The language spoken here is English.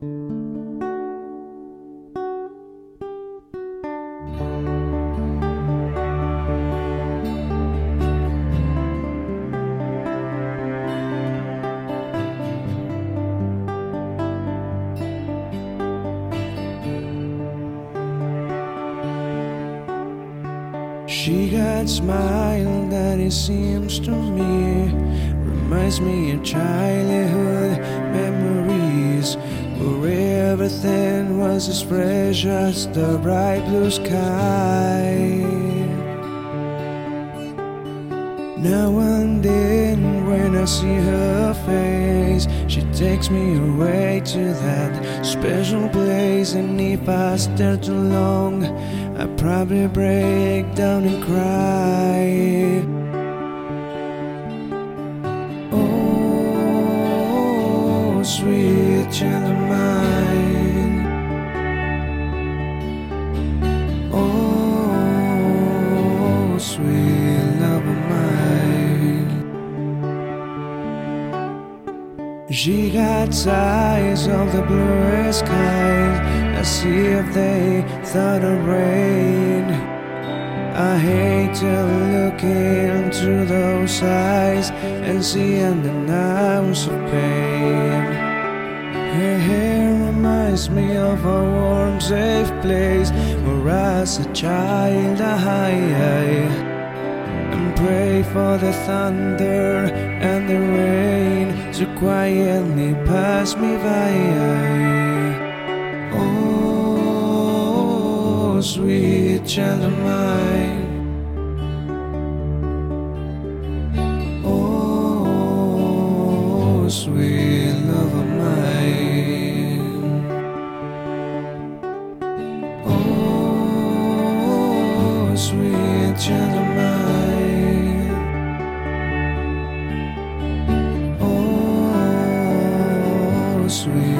She got smile that it seems to me reminds me of childhood memories where everything was as precious the bright blue sky. Now and then, when I see her face, she takes me away to that special place. And if I stare too long, I probably break down and cry. Oh, sweet She got eyes of the bluest kind. I see if they thought of rain. I hate to look into those eyes and see an ounce of pain. Her hair reminds me of a warm, safe place where as a child I and pray for the thunder and the rain to quietly pass me by. Oh, sweet child of mine. Oh, sweet love of mine. Oh, sweet child sweet